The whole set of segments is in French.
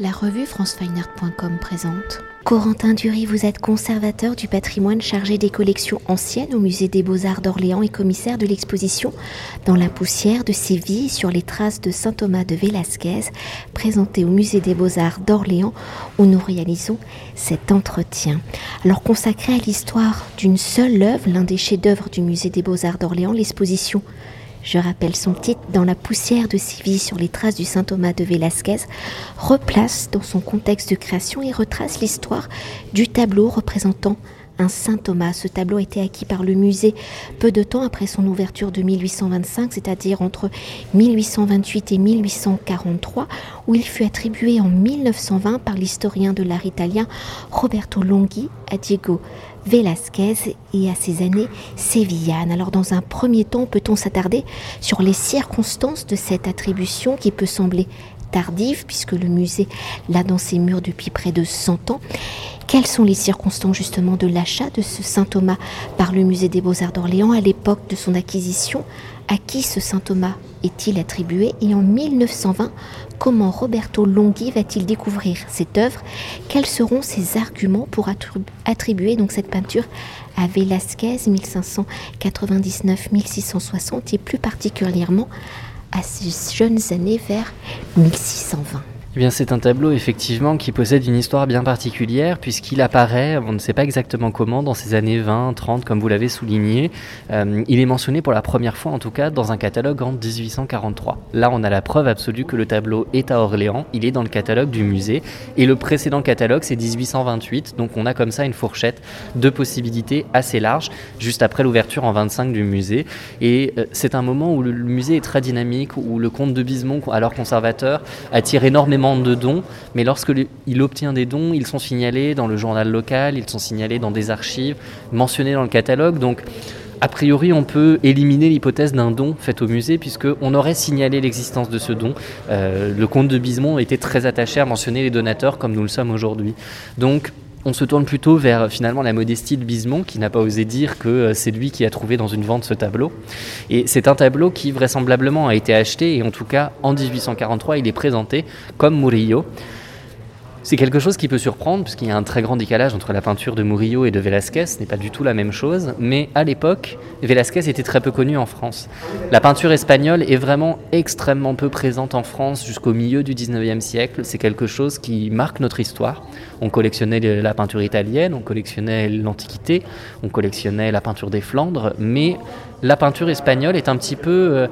La revue francefineart.com présente. Corentin Dury, vous êtes conservateur du patrimoine chargé des collections anciennes au musée des Beaux-Arts d'Orléans et commissaire de l'exposition Dans la poussière de Séville sur les traces de saint Thomas de Velasquez, présentée au musée des Beaux-Arts d'Orléans où nous réalisons cet entretien. Alors consacré à l'histoire d'une seule œuvre, l'un des chefs-d'œuvre du musée des Beaux-Arts d'Orléans, l'exposition je rappelle son titre, Dans la poussière de Séville sur les traces du Saint Thomas de Velasquez, replace dans son contexte de création et retrace l'histoire du tableau représentant un Saint Thomas. Ce tableau a été acquis par le musée peu de temps après son ouverture de 1825, c'est-à-dire entre 1828 et 1843, où il fut attribué en 1920 par l'historien de l'art italien Roberto Longhi à Diego Velasquez et à ses années sévillanes. Alors dans un premier temps, peut-on s'attarder sur les circonstances de cette attribution qui peut sembler tardive puisque le musée l'a dans ses murs depuis près de 100 ans? Quelles sont les circonstances justement de l'achat de ce Saint Thomas par le musée des Beaux-Arts d'Orléans à l'époque de son acquisition À qui ce Saint Thomas est-il attribué Et en 1920, comment Roberto Longhi va-t-il découvrir cette œuvre Quels seront ses arguments pour attribuer donc cette peinture à Velázquez 1599-1660 et plus particulièrement à ses jeunes années vers 1620 eh bien, c'est un tableau effectivement qui possède une histoire bien particulière puisqu'il apparaît, on ne sait pas exactement comment, dans ces années 20, 30, comme vous l'avez souligné. Euh, il est mentionné pour la première fois, en tout cas, dans un catalogue en 1843. Là, on a la preuve absolue que le tableau est à Orléans. Il est dans le catalogue du musée et le précédent catalogue, c'est 1828. Donc, on a comme ça une fourchette de possibilités assez large juste après l'ouverture en 25 du musée. Et euh, c'est un moment où le, le musée est très dynamique, où le comte de Bismont, alors conservateur, attire énormément de dons, mais lorsqu'il obtient des dons, ils sont signalés dans le journal local, ils sont signalés dans des archives, mentionnés dans le catalogue. Donc, a priori, on peut éliminer l'hypothèse d'un don fait au musée, puisqu'on aurait signalé l'existence de ce don. Euh, le comte de Bismont était très attaché à mentionner les donateurs comme nous le sommes aujourd'hui. Donc, on se tourne plutôt vers finalement la modestie de Bismont qui n'a pas osé dire que euh, c'est lui qui a trouvé dans une vente ce tableau. Et c'est un tableau qui vraisemblablement a été acheté et en tout cas en 1843 il est présenté comme Murillo. C'est quelque chose qui peut surprendre, puisqu'il y a un très grand décalage entre la peinture de Murillo et de Velázquez, ce n'est pas du tout la même chose, mais à l'époque, Velázquez était très peu connu en France. La peinture espagnole est vraiment extrêmement peu présente en France jusqu'au milieu du 19e siècle, c'est quelque chose qui marque notre histoire. On collectionnait la peinture italienne, on collectionnait l'Antiquité, on collectionnait la peinture des Flandres, mais la peinture espagnole est un petit peu euh,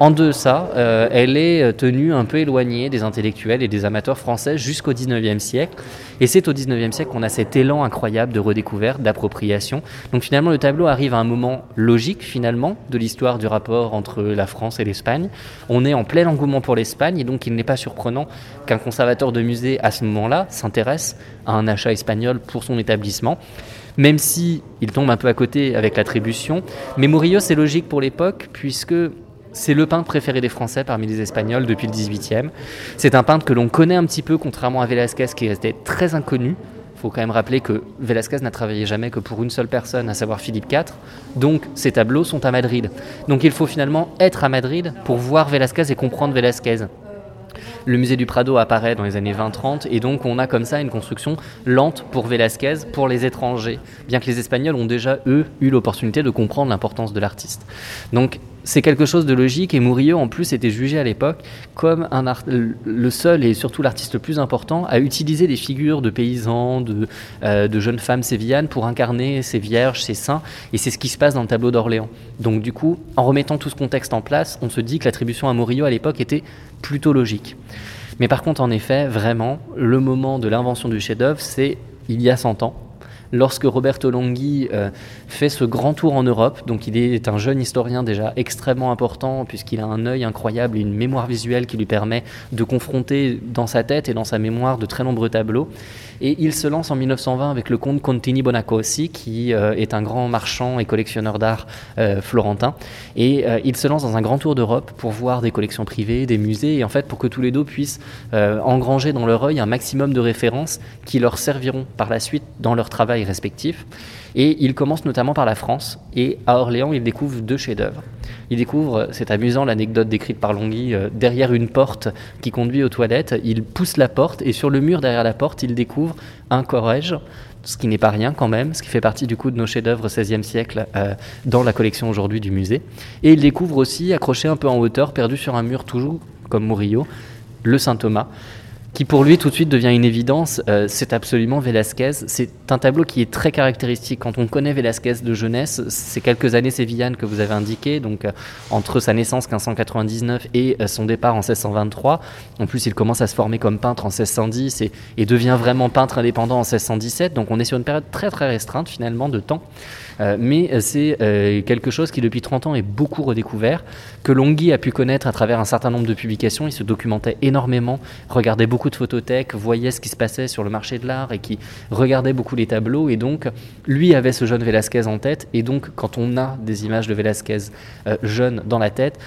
en deçà, euh, elle est euh, tenue un peu éloignée des intellectuels et des amateurs français jusqu'au 19e siècle. Et c'est au 19e siècle qu'on a cet élan incroyable de redécouverte, d'appropriation. Donc finalement, le tableau arrive à un moment logique, finalement, de l'histoire du rapport entre la France et l'Espagne. On est en plein engouement pour l'Espagne, et donc il n'est pas surprenant qu'un conservateur de musée, à ce moment-là, s'intéresse à un achat espagnol pour son établissement même si il tombe un peu à côté avec l'attribution. Mais Murillo, c'est logique pour l'époque, puisque c'est le peintre préféré des Français parmi les Espagnols depuis le 18e. C'est un peintre que l'on connaît un petit peu, contrairement à Velázquez qui restait très inconnu. Il faut quand même rappeler que Velázquez n'a travaillé jamais que pour une seule personne, à savoir Philippe IV. Donc ses tableaux sont à Madrid. Donc il faut finalement être à Madrid pour voir Velázquez et comprendre Velázquez. Le musée du Prado apparaît dans les années 20-30 et donc on a comme ça une construction lente pour Velázquez, pour les étrangers, bien que les Espagnols ont déjà, eux, eu l'opportunité de comprendre l'importance de l'artiste. Donc c'est quelque chose de logique et Murillo en plus était jugé à l'époque comme le seul et surtout l'artiste le plus important à utiliser des figures de paysans, de, euh, de, jeunes femmes sévillanes pour incarner ces vierges, ces saints et c'est ce qui se passe dans le tableau d'Orléans. Donc du coup, en remettant tout ce contexte en place, on se dit que l'attribution à Murillo à l'époque était plutôt logique. Mais par contre, en effet, vraiment, le moment de l'invention du chef-d'œuvre, c'est il y a 100 ans, lorsque Roberto Longhi euh, fait ce grand tour en Europe. Donc il est un jeune historien déjà extrêmement important puisqu'il a un œil incroyable et une mémoire visuelle qui lui permet de confronter dans sa tête et dans sa mémoire de très nombreux tableaux. Et il se lance en 1920 avec le comte Contini Bonacossi, qui euh, est un grand marchand et collectionneur d'art euh, florentin. Et il se lance dans un grand tour d'Europe pour voir des collections privées, des musées, et en fait pour que tous les deux puissent engranger dans leur œil un maximum de références qui leur serviront par la suite dans leur travail respectifs. Et il commence notamment par la France. Et à Orléans, il découvre deux chefs-d'œuvre. Il découvre, c'est amusant l'anecdote décrite par Longhi, euh, derrière une porte qui conduit aux toilettes, il pousse la porte et sur le mur derrière la porte, il découvre un corrège ce qui n'est pas rien quand même, ce qui fait partie du coup de nos chefs-d'œuvre 16e siècle euh, dans la collection aujourd'hui du musée. Et il découvre aussi, accroché un peu en hauteur, perdu sur un mur toujours comme Murillo, le Saint Thomas, qui pour lui tout de suite devient une évidence, euh, c'est absolument Velázquez. C'est un tableau qui est très caractéristique. Quand on connaît Velázquez de jeunesse, ces quelques années sévillanes que vous avez indiquées, donc euh, entre sa naissance 1599 et euh, son départ en 1623. En plus, il commence à se former comme peintre en 1610 et, devient vraiment peintre indépendant en 1617. Donc on est sur une période très très restreinte finalement de temps. Mais c'est quelque chose qui depuis 30 ans est beaucoup redécouvert, que Longhi a pu connaître à travers un certain nombre de publications. Il se documentait énormément, regardait beaucoup de photothèques, voyait ce qui se passait sur le marché de l'art et qui regardait beaucoup les tableaux. Et donc, lui avait ce jeune Velázquez en tête. Et donc, quand on a des images de Velázquez jeune dans la tête,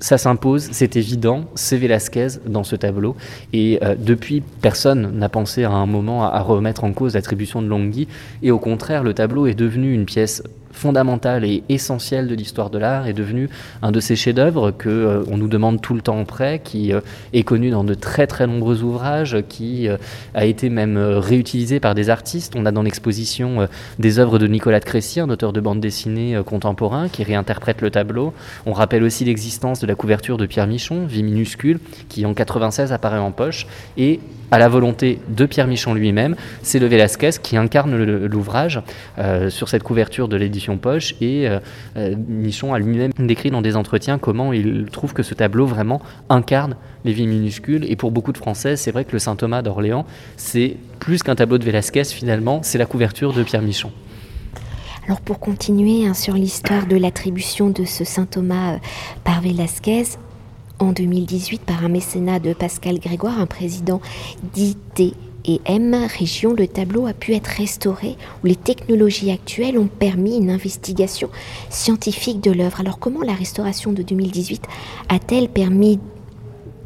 ça s'impose, c'est évident, c'est Velasquez dans ce tableau. Et euh, depuis, personne n'a pensé à un moment à, remettre en cause l'attribution de Longhi. Et au contraire, le tableau est devenu une pièce fondamentale et essentielle de l'histoire de l'art est devenu un de ces chefs-d'œuvre que euh, on nous demande tout le temps près, qui euh, est connu dans de très très nombreux ouvrages, qui euh, a été même réutilisé par des artistes. On a dans l'exposition des œuvres de Nicolas de Crécy, un auteur de bande dessinée contemporain, qui réinterprète le tableau. On rappelle aussi l'existence de la couverture de Pierre Michon, Vie minuscule, qui en 96 apparaît en poche et à la volonté de Pierre Michon lui-même, c'est le Velasquez qui incarne l'ouvrage sur cette couverture de l'édition Poche. Et euh, euh, Michon a lui-même décrit dans des entretiens comment il trouve que ce tableau vraiment incarne les vies minuscules. Et pour beaucoup de Français, c'est vrai que le Saint Thomas d'Orléans, c'est plus qu'un tableau de Velasquez finalement, c'est la couverture de Pierre Michon. Alors pour continuer hein, sur l'histoire de l'attribution de ce Saint Thomas par Velasquez, en 2018 par un mécénat de Pascal Grégoire, un président d'ITM Région, le tableau a pu être restauré où les technologies actuelles ont permis une investigation scientifique de l'œuvre. Alors comment la restauration de 2018 a-t-elle permis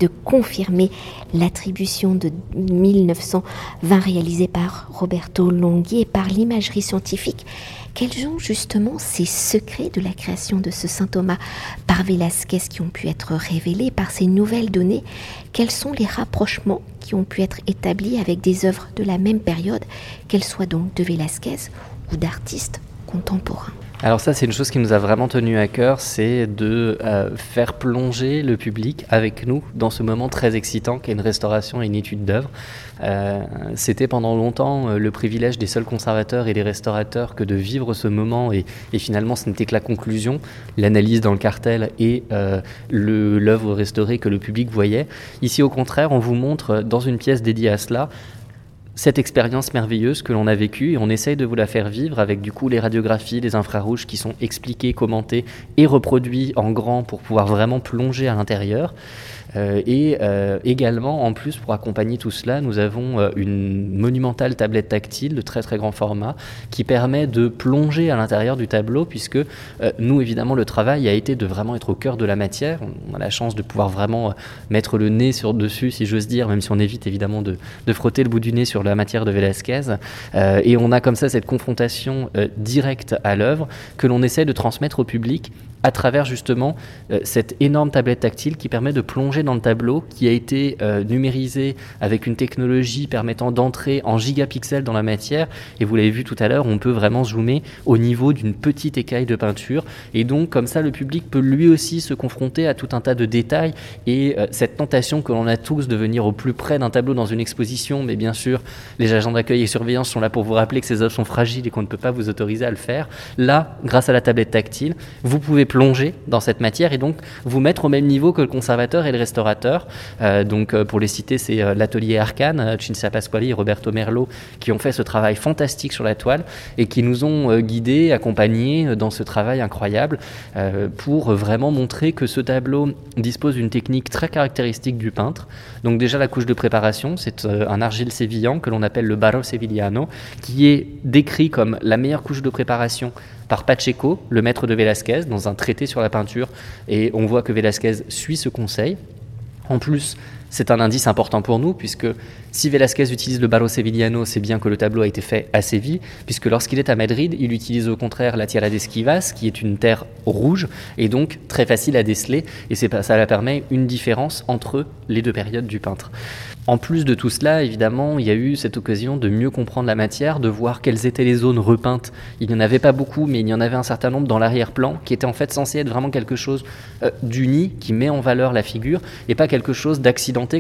de confirmer l'attribution de 1920 réalisée par Roberto Longhi et par l'imagerie scientifique. Quels sont justement ces secrets de la création de ce saint Thomas par Velasquez qui ont pu être révélés par ces nouvelles données? Quels sont les rapprochements qui ont pu être établis avec des œuvres de la même période, qu'elles soient donc de Velasquez ou d'artistes contemporains alors ça, c'est une chose qui nous a vraiment tenu à cœur, c'est de euh, faire plonger le public avec nous dans ce moment très excitant qu'est une restauration et une étude d'œuvre. Euh, c'était pendant longtemps euh, le privilège des seuls conservateurs et des restaurateurs que de vivre ce moment et, finalement ce n'était que la conclusion, l'analyse dans le cartel et l'œuvre restaurée que le public voyait. Ici au contraire, on vous montre dans une pièce dédiée à cela cette expérience merveilleuse que l'on a vécue et on essaye de vous la faire vivre avec du coup les radiographies, les infrarouges qui sont expliqués, commentés et reproduits en grand pour pouvoir vraiment plonger à l'intérieur. Euh, et euh, également, en plus, pour accompagner tout cela, nous avons euh, une monumentale tablette tactile de très très grand format qui permet de plonger à l'intérieur du tableau, puisque nous, évidemment, le travail a été de vraiment être au cœur de la matière. On a la chance de pouvoir vraiment mettre le nez sur dessus, si j'ose dire, même si on évite évidemment de, de, frotter le bout du nez sur la matière de Velázquez. et on a comme ça cette confrontation directe à l'œuvre que l'on essaie de transmettre au public à travers justement euh, cette énorme tablette tactile qui permet de plonger dans le tableau, qui a été euh, numérisé avec une technologie permettant d'entrer en gigapixels dans la matière. Et vous l'avez vu tout à l'heure, on peut vraiment zoomer au niveau d'une petite écaille de peinture. Et donc comme ça, le public peut lui aussi se confronter à tout un tas de détails. Et euh, cette tentation que l'on a tous de venir au plus près d'un tableau dans une exposition, mais bien sûr, les agents d'accueil et surveillance sont là pour vous rappeler que ces œuvres sont fragiles et qu'on ne peut pas vous autoriser à le faire. Là, grâce à la tablette tactile, vous pouvez plonger dans cette matière et donc vous mettre au même niveau que le conservateur et le restaurateur. Euh, donc euh, pour les citer, c'est euh, l'atelier Arcane, Cinzia Pasquali et Roberto Merlo qui ont fait ce travail fantastique sur la toile et qui nous ont guidés, accompagnés dans ce travail incroyable pour vraiment montrer que ce tableau dispose d'une technique très caractéristique du peintre. Donc déjà la couche de préparation, c'est un argile sévillan que l'on appelle le barro sevillano, qui est décrit comme la meilleure couche de préparation par Pacheco, le maître de Velázquez, dans un traité sur la peinture. Et on voit que Velázquez suit ce conseil. En plus, c'est un indice important pour nous, puisque si Velázquez utilise le barro sevillano, c'est bien que le tableau a été fait à Séville, puisque lorsqu'il est à Madrid, il utilise au contraire la Tierra d'Esquivas, qui est une terre rouge, et donc très facile à déceler, et ça permet une différence entre les deux périodes du peintre. En plus de tout cela, évidemment, il y a eu cette occasion de mieux comprendre la matière, de voir quelles étaient les zones repeintes. Il n'y en avait pas beaucoup, mais il y en avait un certain nombre dans l'arrière-plan, qui était en fait censé être vraiment quelque chose euh, d'uni, qui met en valeur la figure, et pas quelque chose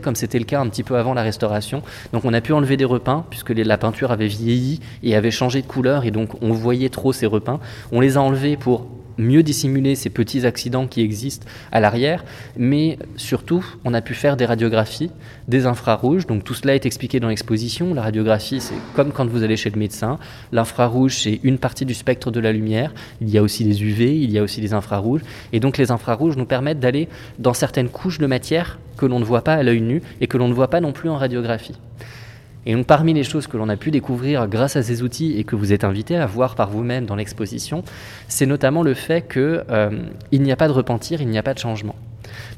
comme c'était le cas un petit peu avant la restauration. Donc on a pu enlever des repeints, puisque la peinture avait vieilli et avait changé de couleur, et donc on voyait trop ces repeints. On les a enlevés pour mieux dissimuler ces petits accidents qui existent à l'arrière, mais surtout, on a pu faire des radiographies, des infrarouges, donc tout cela est expliqué dans l'exposition. La radiographie, c'est comme quand vous allez chez le médecin. L'infrarouge, c'est une partie du spectre de la lumière. Il y a aussi des UV, il y a aussi des infrarouges, et donc les infrarouges nous permettent d'aller dans certaines couches de matière que l'on ne voit pas à l'œil nu et que l'on ne voit pas non plus en radiographie. Et donc parmi les choses que l'on a pu découvrir grâce à ces outils et que vous êtes invité à voir par vous-même dans l'exposition, c'est notamment le fait qu'il euh, n'y a pas de repentir, il n'y a pas de changement.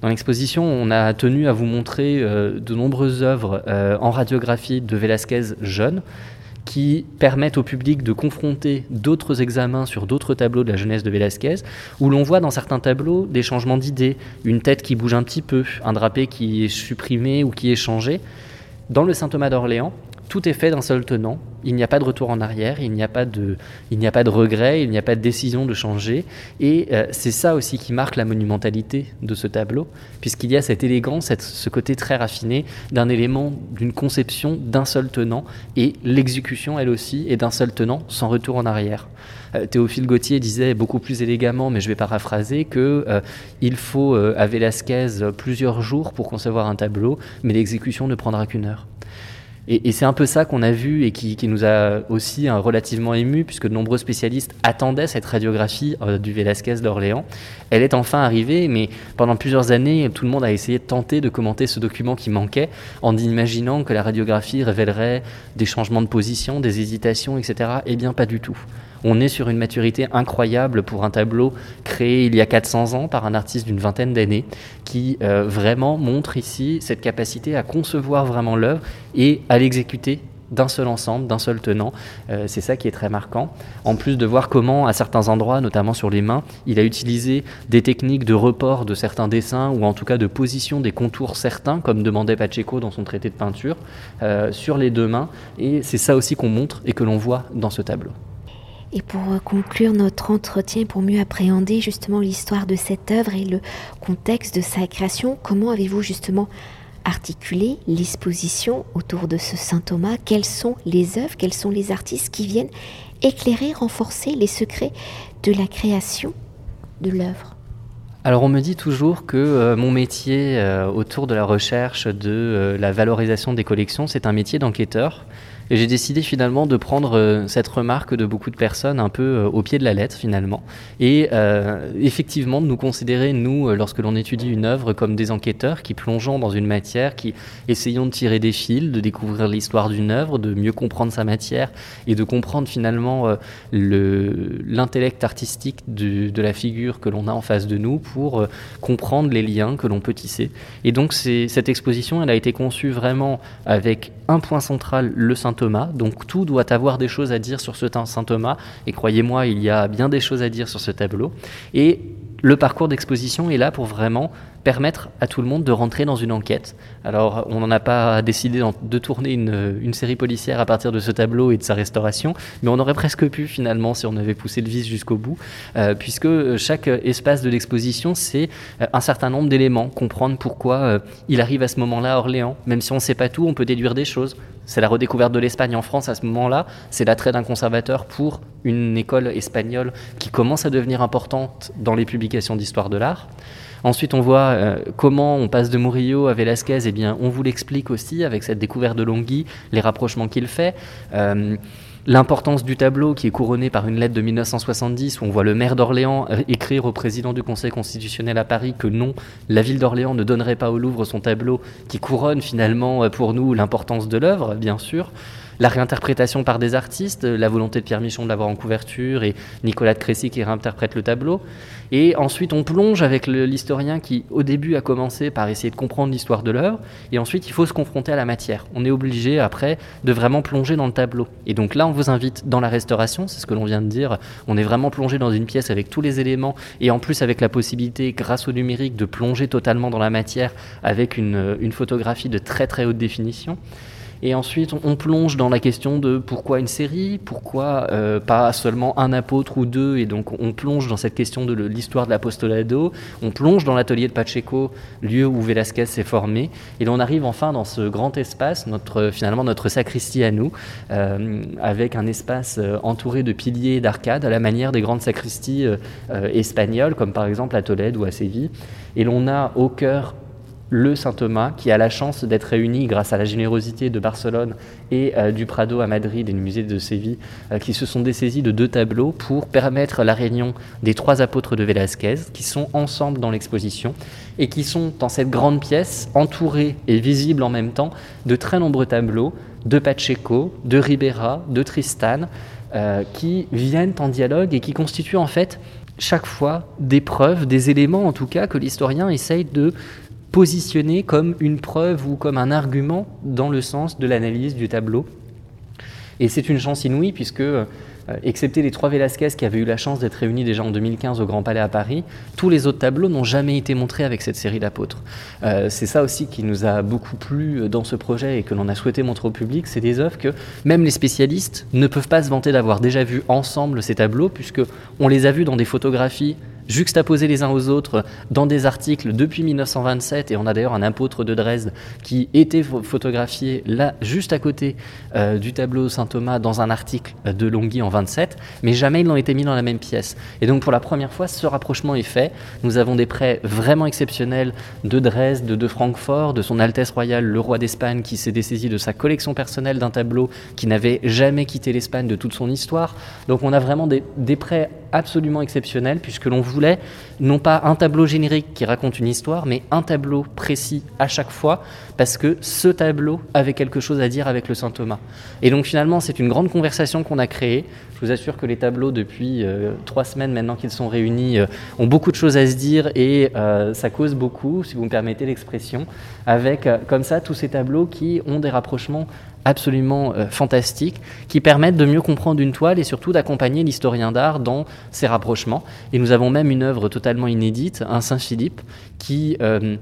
Dans l'exposition, on a tenu à vous montrer euh, de nombreuses œuvres euh, en radiographie de Velázquez jeune qui permettent au public de confronter d'autres examens sur d'autres tableaux de la jeunesse de Velázquez, où l'on voit dans certains tableaux des changements d'idées, une tête qui bouge un petit peu, un drapé qui est supprimé ou qui est changé. Dans le Saint Thomas d'Orléans, tout est fait d'un seul tenant. Il n'y a pas de retour en arrière, il n'y a pas de, il n'y a pas de regret, il n'y a pas de décision de changer. Et euh, c'est ça aussi qui marque la monumentalité de ce tableau, puisqu'il y a cette élégance, ce côté très raffiné d'un élément, d'une conception d'un seul tenant, et l'exécution, elle aussi, est d'un seul tenant, sans retour en arrière. Euh, Théophile Gautier disait beaucoup plus élégamment, mais je vais paraphraser, que euh, il faut à Velasquez plusieurs jours pour concevoir un tableau, mais l'exécution ne prendra qu'une heure. Et, c'est un peu ça qu'on a vu et qui, nous a aussi hein, relativement ému, puisque de nombreux spécialistes attendaient cette radiographie euh, du Velázquez d'Orléans. Elle est enfin arrivée, mais pendant plusieurs années, tout le monde a essayé de tenter de commenter ce document qui manquait, en imaginant que la radiographie révélerait des changements de position, des hésitations, etc. Eh bien, pas du tout. On est sur une maturité incroyable pour un tableau créé il y a 400 ans par un artiste d'une vingtaine d'années qui euh, vraiment montre ici cette capacité à concevoir vraiment l'œuvre et à l'exécuter d'un seul ensemble, d'un seul tenant. Euh, c'est ça qui est très marquant. En plus de voir comment, à certains endroits, notamment sur les mains, il a utilisé des techniques de report de certains dessins ou en tout cas de position des contours certains, comme demandait Pacheco dans son traité de peinture, euh, sur les deux mains. Et c'est ça aussi qu'on montre et que l'on voit dans ce tableau. Et pour conclure notre entretien, pour mieux appréhender justement l'histoire de cette œuvre et le contexte de sa création, comment avez-vous justement articulé l'exposition autour de ce Saint Thomas? Quelles sont les œuvres, quels sont les artistes qui viennent éclairer, renforcer les secrets de la création de l'œuvre? Alors on me dit toujours que euh, mon métier euh, autour de la recherche de euh, la valorisation des collections, c'est un métier d'enquêteur. Et j'ai décidé finalement de prendre euh, cette remarque de beaucoup de personnes un peu euh, au pied de la lettre finalement. Et euh, effectivement de nous considérer, nous, lorsque l'on étudie une œuvre, comme des enquêteurs qui plongeons dans une matière, qui essayons de tirer des fils, de découvrir l'histoire d'une œuvre, de mieux comprendre sa matière et de comprendre finalement l'intellect artistique de la figure que l'on a en face de nous pour comprendre les liens que l'on peut tisser. Et donc cette exposition, elle a été conçue vraiment avec un point central, le Thomas. Donc tout doit avoir des choses à dire sur ce Saint Thomas. Et croyez-moi, il y a bien des choses à dire sur ce tableau. Et le parcours d'exposition est là pour vraiment permettre à tout le monde de rentrer dans une enquête. Alors, on n'en a pas décidé de tourner une, série policière à partir de ce tableau et de sa restauration, mais on aurait presque pu finalement si on avait poussé le vis jusqu'au bout, euh, puisque chaque espace de l'exposition, c'est euh, un certain nombre d'éléments, comprendre pourquoi euh, il arrive à ce moment-là à Orléans. Même si on ne sait pas tout, on peut déduire des choses. C'est la redécouverte de l'Espagne en France à ce moment-là, c'est l'attrait d'un conservateur pour une école espagnole qui commence à devenir importante dans les publications d'histoire de l'art. Ensuite, on voit euh, comment on passe de Murillo à Velázquez. Eh bien, on vous l'explique aussi avec cette découverte de Longhi, les rapprochements qu'il fait. Euh, l'importance du tableau qui est couronné par une lettre de 1970 où on voit le maire d'Orléans écrire au président du Conseil constitutionnel à Paris que non, la ville d'Orléans ne donnerait pas au Louvre son tableau qui couronne finalement pour nous l'importance de l'œuvre, bien sûr la réinterprétation par des artistes, la volonté de Pierre Michon de l'avoir en couverture et Nicolas de Crécy qui réinterprète le tableau. Et ensuite, on plonge avec l'historien qui, au début, a commencé par essayer de comprendre l'histoire de l'œuvre. Et ensuite, il faut se confronter à la matière. On est obligé, après, de vraiment plonger dans le tableau. Et donc là, on vous invite dans la restauration, c'est ce que l'on vient de dire. On est vraiment plongé dans une pièce avec tous les éléments et en plus avec la possibilité, grâce au numérique, de plonger totalement dans la matière avec une, une photographie de très très haute définition. Et ensuite, on, plonge dans la question de pourquoi une série, pourquoi euh, pas seulement un apôtre ou deux. Et donc, on plonge dans cette question de l'histoire de l'apostolado. On plonge dans l'atelier de Pacheco, lieu où Velasquez s'est formé. Et l'on arrive enfin dans ce grand espace, finalement notre sacristie à nous, euh, avec un espace euh, entouré de piliers d'arcades à la manière des grandes sacristies espagnoles, comme par exemple à Tolède ou à Séville. Et l'on a au cœur le Saint Thomas, qui a la chance d'être réuni grâce à la générosité de Barcelone et euh, du Prado à Madrid et du musée de Séville, euh, qui se sont dessaisis de deux tableaux pour permettre la réunion des trois apôtres de Velázquez, qui sont ensemble dans l'exposition et qui sont dans cette grande pièce, entourés et visibles en même temps de très nombreux tableaux de Pacheco, de Ribera, de Tristan, euh, qui viennent en dialogue et qui constituent en fait chaque fois des preuves, des éléments en tout cas que l'historien essaye de positionné comme une preuve ou comme un argument dans le sens de l'analyse du tableau. Et c'est une chance inouïe puisque, euh, excepté les trois Velasquez qui avaient eu la chance d'être réunis déjà en 2015 au Grand Palais à Paris, tous les autres tableaux n'ont jamais été montrés avec cette série d'apôtres. Euh, c'est ça aussi qui nous a beaucoup plu dans ce projet et que l'on a souhaité montrer au public, c'est des œuvres que même les spécialistes ne peuvent pas se vanter d'avoir déjà vu ensemble ces tableaux puisque on les a vus dans des photographies juxtaposés les uns aux autres dans des articles depuis 1927, et on a d'ailleurs un apôtre de Dresde qui était photographié là, juste à côté euh, du tableau Saint-Thomas, dans un article de Longhi en 27, mais jamais ils n'ont été mis dans la même pièce. Et donc pour la première fois, ce rapprochement est fait. Nous avons des prêts vraiment exceptionnels de Dresde, de Francfort, de son Altesse Royale, le roi d'Espagne, qui s'est dessaisi de sa collection personnelle d'un tableau qui n'avait jamais quitté l'Espagne de toute son histoire. Donc on a vraiment des, des prêts absolument exceptionnels, puisque l'on voulait non pas un tableau générique qui raconte une histoire, mais un tableau précis à chaque fois, parce que ce tableau avait quelque chose à dire avec le Saint Thomas. Et donc finalement, c'est une grande conversation qu'on a créée. Je vous assure que les tableaux, depuis euh, trois semaines maintenant qu'ils sont réunis, euh, ont beaucoup de choses à se dire et euh, ça cause beaucoup, si vous me permettez l'expression, avec comme ça tous ces tableaux qui ont des rapprochements absolument euh, fantastiques qui permettent de mieux comprendre une toile et surtout d'accompagner l'historien d'art dans ses rapprochements. Et nous avons même une œuvre totalement inédite, un Saint-Philippe, qui euh,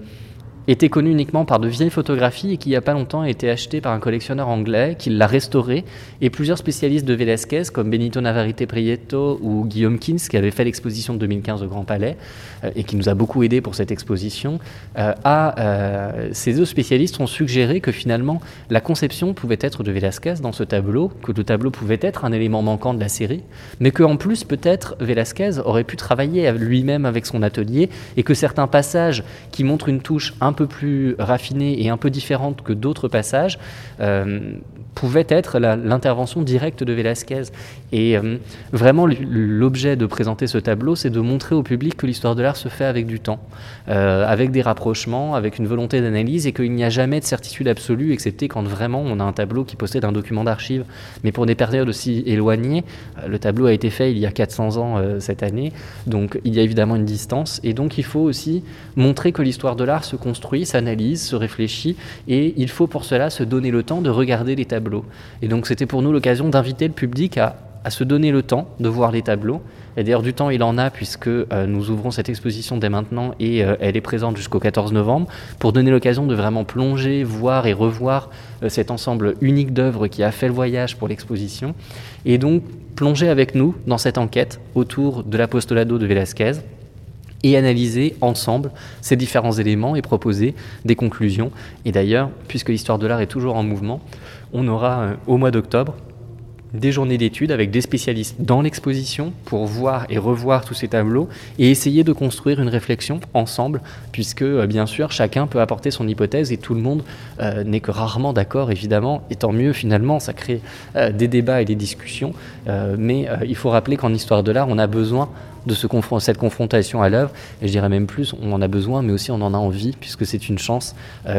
était connu uniquement par de vieilles photographies et qui il n'y a pas longtemps a été acheté par un collectionneur anglais qui l'a restauré. Et plusieurs spécialistes de Velázquez comme Benito Navarrete Prieto ou Guillaume Kins qui avait fait l'exposition de 2015 au Grand Palais euh, et qui nous a beaucoup aidé pour cette exposition euh, euh, ces deux spécialistes ont suggéré que finalement la conception pouvait être de Velázquez dans ce tableau que le tableau pouvait être un élément manquant de la série mais qu'en plus peut-être Velázquez aurait pu travailler lui-même avec son atelier et que certains passages qui montrent une touche un un peu plus raffinée et un peu différente que d'autres passages, euh, pouvait être l'intervention directe de Velázquez. Et euh, vraiment, l'objet de présenter ce tableau, c'est de montrer au public que l'histoire de l'art se fait avec du temps, euh, avec des rapprochements, avec une volonté d'analyse, et qu'il n'y a jamais de certitude absolue, excepté quand vraiment on a un tableau qui possède un document d'archives. Mais pour des périodes aussi éloignées, euh, le tableau a été fait il y a 400 ans cette année, donc il y a évidemment une distance, et donc il faut aussi montrer que l'histoire de l'art se construit, s'analyse, se réfléchit, et il faut pour cela se donner le temps de regarder les tableaux et donc c'était pour nous l'occasion d'inviter le public à, se donner le temps de voir les tableaux. Et d'ailleurs du temps il en a puisque euh, nous ouvrons cette exposition dès maintenant et euh, elle est présente jusqu'au 14 novembre pour donner l'occasion de vraiment plonger, voir et revoir euh, cet ensemble unique d'œuvres qui a fait le voyage pour l'exposition et donc plonger avec nous dans cette enquête autour de l'apostolado de Velázquez et analyser ensemble ces différents éléments et proposer des conclusions. Et d'ailleurs, puisque l'histoire de l'art est toujours en mouvement, on aura euh, au mois d'octobre des journées d'études avec des spécialistes dans l'exposition pour voir et revoir tous ces tableaux et essayer de construire une réflexion ensemble, puisque euh, bien sûr chacun peut apporter son hypothèse et tout le monde euh, n'est que rarement d'accord évidemment, et tant mieux finalement, ça crée euh, des débats et des discussions, mais il faut rappeler qu'en histoire de l'art, on a besoin de ce cette confrontation à l'œuvre. Et je dirais même plus, on en a besoin, mais aussi on en a envie, puisque c'est une chance,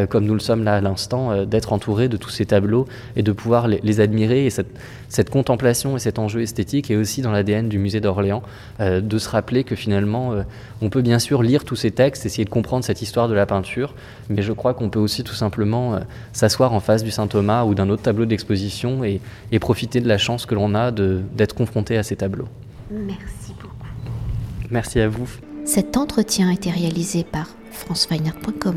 comme nous le sommes là à l'instant, d'être entouré de tous ces tableaux et de pouvoir les, admirer. Et cette, contemplation et cet enjeu esthétique est aussi dans l'ADN du musée d'Orléans, euh, de se rappeler que finalement, on peut bien sûr lire tous ces textes, essayer de comprendre cette histoire de la peinture, mais je crois qu'on peut aussi tout simplement s'asseoir en face du Saint-Thomas ou d'un autre tableau d'exposition et, et profiter de la chance que l'on a d'être confronté à ces tableaux. Merci. Merci à vous. Cet entretien a été réalisé par franceweiner.com.